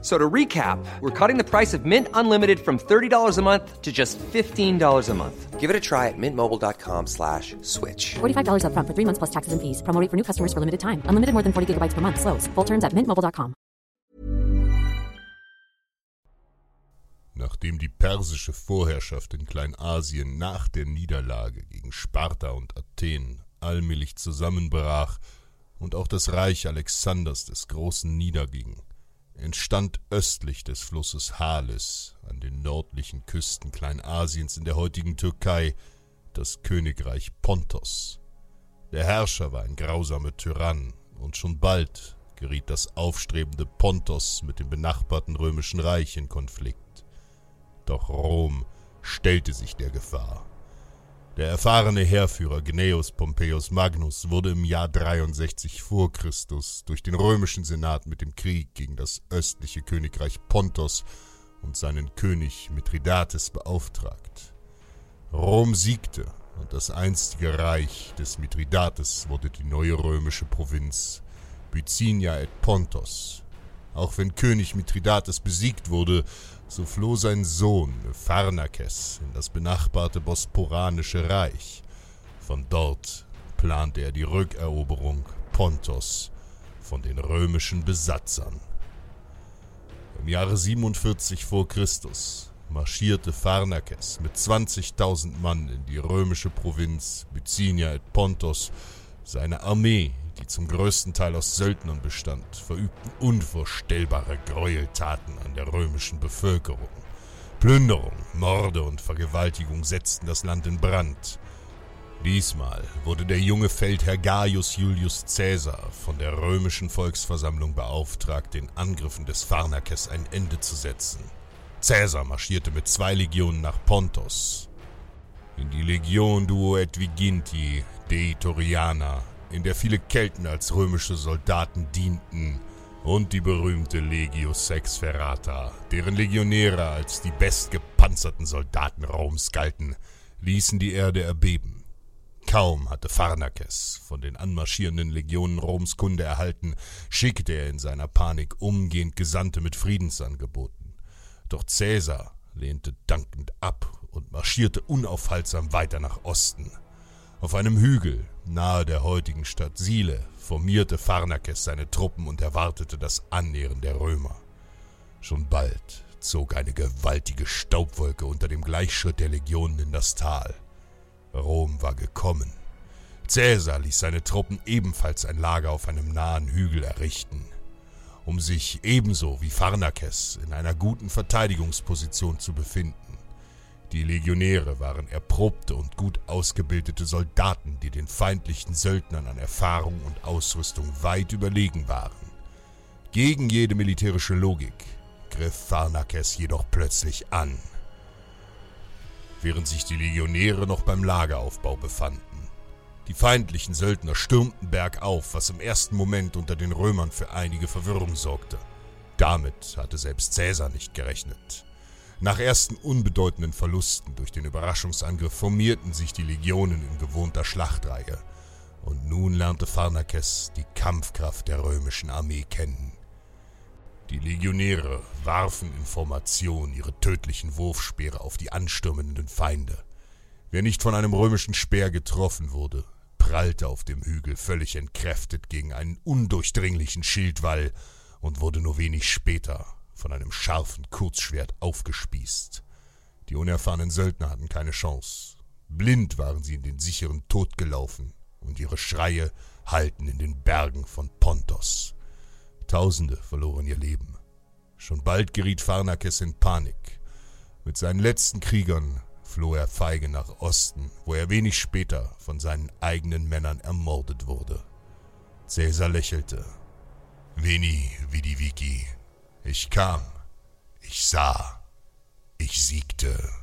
So to recap, we're cutting the price of Mint Unlimited from $30 a month to just $15 a month. Give it a try at mintmobile.com slash switch. $45 upfront for three months plus taxes and fees. Promo rate for new customers for limited time. Unlimited more than 40 gigabytes per month. Slows. Full terms at mintmobile.com. Nachdem die persische Vorherrschaft in Kleinasien nach der Niederlage gegen Sparta und Athen allmählich zusammenbrach und auch das Reich Alexanders des Großen niederging, entstand östlich des Flusses Halis an den nördlichen Küsten Kleinasiens in der heutigen Türkei das Königreich Pontos. Der Herrscher war ein grausamer Tyrann, und schon bald geriet das aufstrebende Pontos mit dem benachbarten römischen Reich in Konflikt. Doch Rom stellte sich der Gefahr. Der erfahrene Heerführer Gnaeus Pompeius Magnus wurde im Jahr 63 vor Christus durch den römischen Senat mit dem Krieg gegen das östliche Königreich Pontos und seinen König Mithridates beauftragt. Rom siegte und das einstige Reich des Mithridates wurde die neue römische Provinz Byzinia et Pontos. Auch wenn König Mithridates besiegt wurde, so floh sein Sohn Pharnakes in das benachbarte Bosporanische Reich. Von dort plante er die Rückeroberung Pontos von den römischen Besatzern. Im Jahre 47 vor Christus marschierte Pharnakes mit 20.000 Mann in die römische Provinz Byzinia et Pontos. Seine Armee die zum größten Teil aus Söldnern bestand, verübten unvorstellbare Gräueltaten an der römischen Bevölkerung. Plünderung, Morde und Vergewaltigung setzten das Land in Brand. Diesmal wurde der junge Feldherr Gaius Julius Caesar von der römischen Volksversammlung beauftragt, den Angriffen des Pharnakes ein Ende zu setzen. Caesar marschierte mit zwei Legionen nach Pontos. In die Legion Duo et Viginti Dei Toriana in der viele Kelten als römische Soldaten dienten, und die berühmte Legio Sex Ferrata, deren Legionäre als die bestgepanzerten Soldaten Roms galten, ließen die Erde erbeben. Kaum hatte Pharnakes von den anmarschierenden Legionen Roms Kunde erhalten, schickte er in seiner Panik umgehend Gesandte mit Friedensangeboten. Doch Caesar lehnte dankend ab und marschierte unaufhaltsam weiter nach Osten. Auf einem Hügel nahe der heutigen Stadt Sile formierte Pharnakes seine Truppen und erwartete das Annähern der Römer. Schon bald zog eine gewaltige Staubwolke unter dem Gleichschritt der Legionen in das Tal. Rom war gekommen. Caesar ließ seine Truppen ebenfalls ein Lager auf einem nahen Hügel errichten, um sich ebenso wie Pharnakes in einer guten Verteidigungsposition zu befinden. Die Legionäre waren erprobte und gut ausgebildete Soldaten, die den feindlichen Söldnern an Erfahrung und Ausrüstung weit überlegen waren. Gegen jede militärische Logik griff Pharnakes jedoch plötzlich an. Während sich die Legionäre noch beim Lageraufbau befanden. Die feindlichen Söldner stürmten bergauf, was im ersten Moment unter den Römern für einige Verwirrung sorgte. Damit hatte selbst Caesar nicht gerechnet. Nach ersten unbedeutenden Verlusten durch den Überraschungsangriff formierten sich die Legionen in gewohnter Schlachtreihe. Und nun lernte Pharnakes die Kampfkraft der römischen Armee kennen. Die Legionäre warfen in Formation ihre tödlichen Wurfspeere auf die anstürmenden Feinde. Wer nicht von einem römischen Speer getroffen wurde, prallte auf dem Hügel völlig entkräftet gegen einen undurchdringlichen Schildwall und wurde nur wenig später von einem scharfen Kurzschwert aufgespießt. Die unerfahrenen Söldner hatten keine Chance. Blind waren sie in den sicheren Tod gelaufen, und ihre Schreie hallten in den Bergen von Pontos. Tausende verloren ihr Leben. Schon bald geriet Pharnakes in Panik. Mit seinen letzten Kriegern floh er feige nach Osten, wo er wenig später von seinen eigenen Männern ermordet wurde. Caesar lächelte. Veni, vidi vici, ich kam, ich sah, ich siegte.